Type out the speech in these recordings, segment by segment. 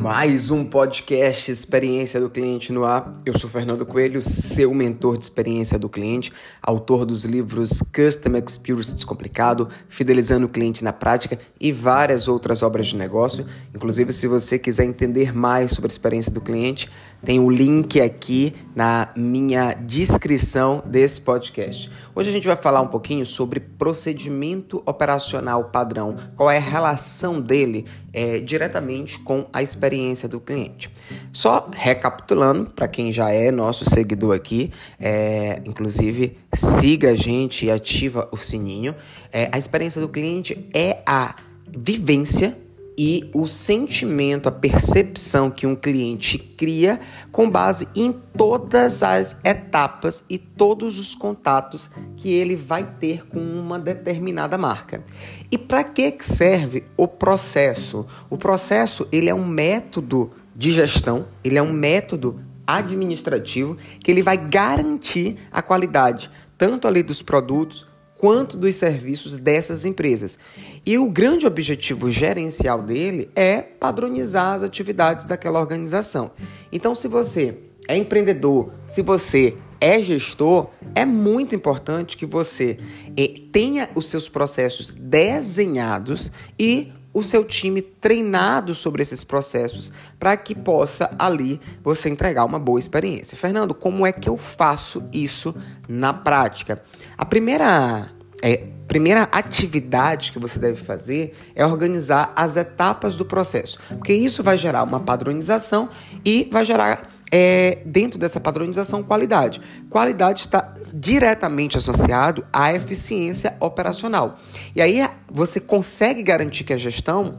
Mais um podcast Experiência do Cliente no ar. Eu sou Fernando Coelho, seu mentor de experiência do cliente, autor dos livros Custom Experience Descomplicado, Fidelizando o Cliente na Prática e várias outras obras de negócio. Inclusive, se você quiser entender mais sobre a experiência do cliente, tem o um link aqui na minha descrição desse podcast. Hoje a gente vai falar um pouquinho sobre procedimento operacional padrão, qual é a relação dele é, diretamente com a experiência do cliente. Só recapitulando, para quem já é nosso seguidor aqui, é, inclusive siga a gente e ativa o sininho. É, a experiência do cliente é a vivência e o sentimento, a percepção que um cliente cria com base em todas as etapas e todos os contatos que ele vai ter com uma determinada marca. E para que serve o processo? O processo ele é um método de gestão, ele é um método administrativo que ele vai garantir a qualidade tanto ali dos produtos quanto dos serviços dessas empresas. E o grande objetivo gerencial dele é padronizar as atividades daquela organização. Então, se você é empreendedor, se você é gestor, é muito importante que você eh, tenha os seus processos desenhados e o seu time treinado sobre esses processos para que possa ali você entregar uma boa experiência. Fernando, como é que eu faço isso na prática? A primeira é, primeira atividade que você deve fazer é organizar as etapas do processo, porque isso vai gerar uma padronização e vai gerar é, dentro dessa padronização qualidade. Qualidade está diretamente associado à eficiência operacional. E aí você consegue garantir que a gestão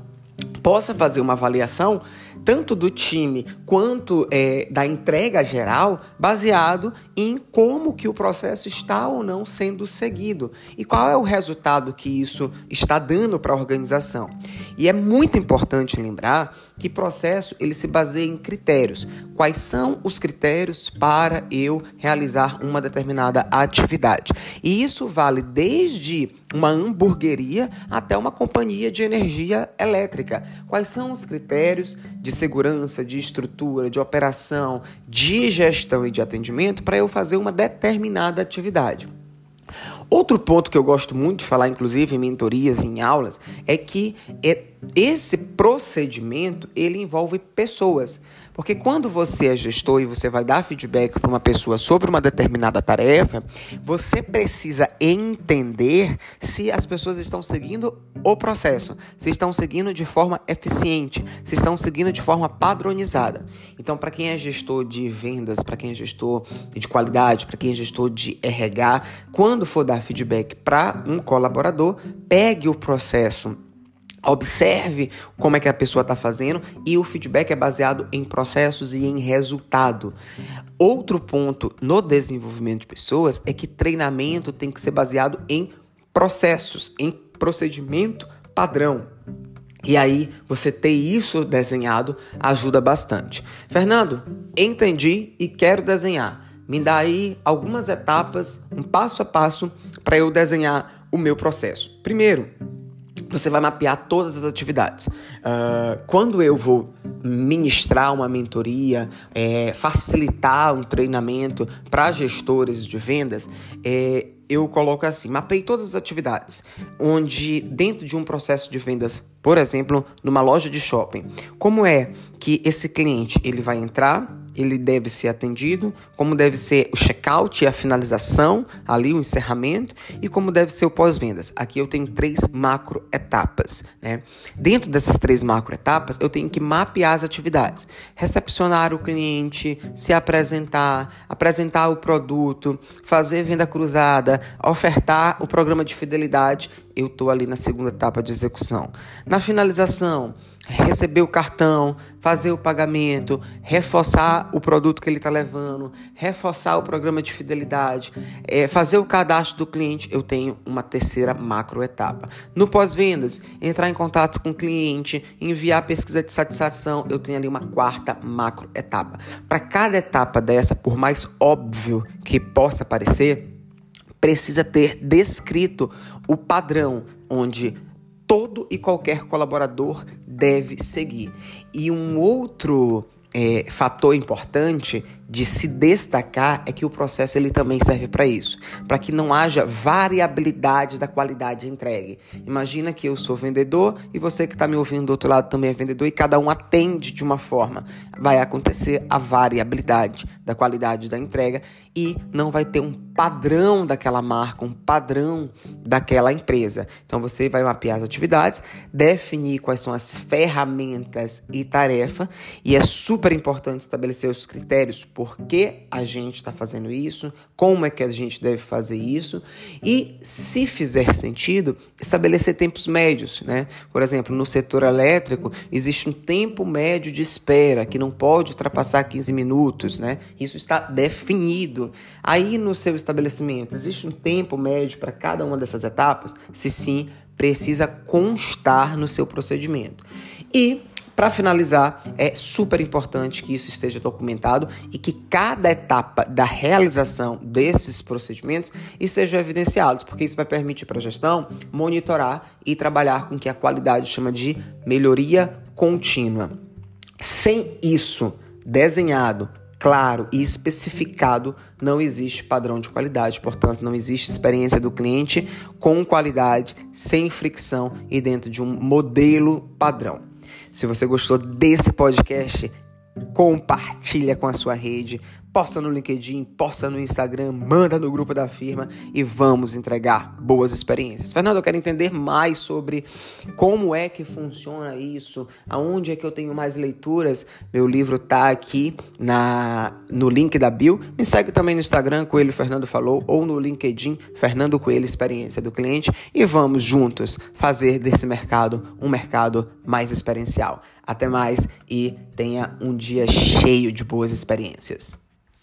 possa fazer uma avaliação tanto do time quanto é, da entrega geral, baseado em como que o processo está ou não sendo seguido e qual é o resultado que isso está dando para a organização. E é muito importante lembrar que processo ele se baseia em critérios. Quais são os critérios para eu realizar uma determinada atividade? E isso vale desde uma hamburgueria até uma companhia de energia elétrica. Quais são os critérios de segurança, de estrutura, de operação, de gestão e de atendimento para eu fazer uma determinada atividade? Outro ponto que eu gosto muito de falar, inclusive em mentorias, em aulas, é que é, esse procedimento ele envolve pessoas. Porque quando você é gestor e você vai dar feedback para uma pessoa sobre uma determinada tarefa, você precisa entender se as pessoas estão seguindo o processo, se estão seguindo de forma eficiente, se estão seguindo de forma padronizada. Então, para quem é gestor de vendas, para quem é gestor de qualidade, para quem é gestor de RH, quando for dar feedback para um colaborador, pegue o processo Observe como é que a pessoa está fazendo e o feedback é baseado em processos e em resultado. Outro ponto no desenvolvimento de pessoas é que treinamento tem que ser baseado em processos, em procedimento padrão. E aí, você ter isso desenhado ajuda bastante. Fernando, entendi e quero desenhar. Me dá aí algumas etapas, um passo a passo para eu desenhar o meu processo. Primeiro, você vai mapear todas as atividades. Uh, quando eu vou ministrar uma mentoria, é, facilitar um treinamento para gestores de vendas, é, eu coloco assim: mapeei todas as atividades, onde dentro de um processo de vendas, por exemplo, numa loja de shopping, como é que esse cliente ele vai entrar, ele deve ser atendido, como deve ser o checkout e a finalização, ali o encerramento, e como deve ser o pós-vendas. Aqui eu tenho três macro etapas. Né? Dentro dessas três macro etapas, eu tenho que mapear as atividades. Recepcionar o cliente, se apresentar, apresentar o produto, fazer venda cruzada, ofertar o programa de fidelidade eu estou ali na segunda etapa de execução. Na finalização, receber o cartão, fazer o pagamento, reforçar o produto que ele está levando, reforçar o programa de fidelidade, é, fazer o cadastro do cliente, eu tenho uma terceira macro etapa. No pós-vendas, entrar em contato com o cliente, enviar pesquisa de satisfação, eu tenho ali uma quarta macro etapa. Para cada etapa dessa, por mais óbvio que possa parecer, precisa ter descrito o padrão onde todo e qualquer colaborador deve seguir. E um outro é, fator importante de se destacar é que o processo ele também serve para isso, para que não haja variabilidade da qualidade entregue. Imagina que eu sou vendedor e você que está me ouvindo do outro lado também é vendedor e cada um atende de uma forma. Vai acontecer a variabilidade da qualidade da entrega e não vai ter um padrão daquela marca, um padrão daquela empresa. Então você vai mapear as atividades, definir quais são as ferramentas e tarefa e é super importante estabelecer os critérios por que a gente está fazendo isso, como é que a gente deve fazer isso e, se fizer sentido, estabelecer tempos médios. Né? Por exemplo, no setor elétrico, existe um tempo médio de espera que não pode ultrapassar 15 minutos. Né? Isso está definido. Aí, no seu estabelecimento, existe um tempo médio para cada uma dessas etapas? Se sim, precisa constar no seu procedimento. E para finalizar, é super importante que isso esteja documentado e que cada etapa da realização desses procedimentos esteja evidenciados, porque isso vai permitir para a gestão monitorar e trabalhar com que a qualidade chama de melhoria contínua. Sem isso desenhado, claro e especificado, não existe padrão de qualidade, portanto, não existe experiência do cliente com qualidade, sem fricção e dentro de um modelo padrão. Se você gostou desse podcast, compartilha com a sua rede, posta no LinkedIn, posta no Instagram, manda no grupo da firma e vamos entregar boas experiências. Fernando, eu quero entender mais sobre como é que funciona isso, aonde é que eu tenho mais leituras. Meu livro está aqui na no link da bio. Me segue também no Instagram, Coelho Fernando Falou, ou no LinkedIn, Fernando Coelho Experiência do Cliente, e vamos juntos fazer desse mercado um mercado mais experiencial. Até mais e tenha um dia cheio de boas experiências.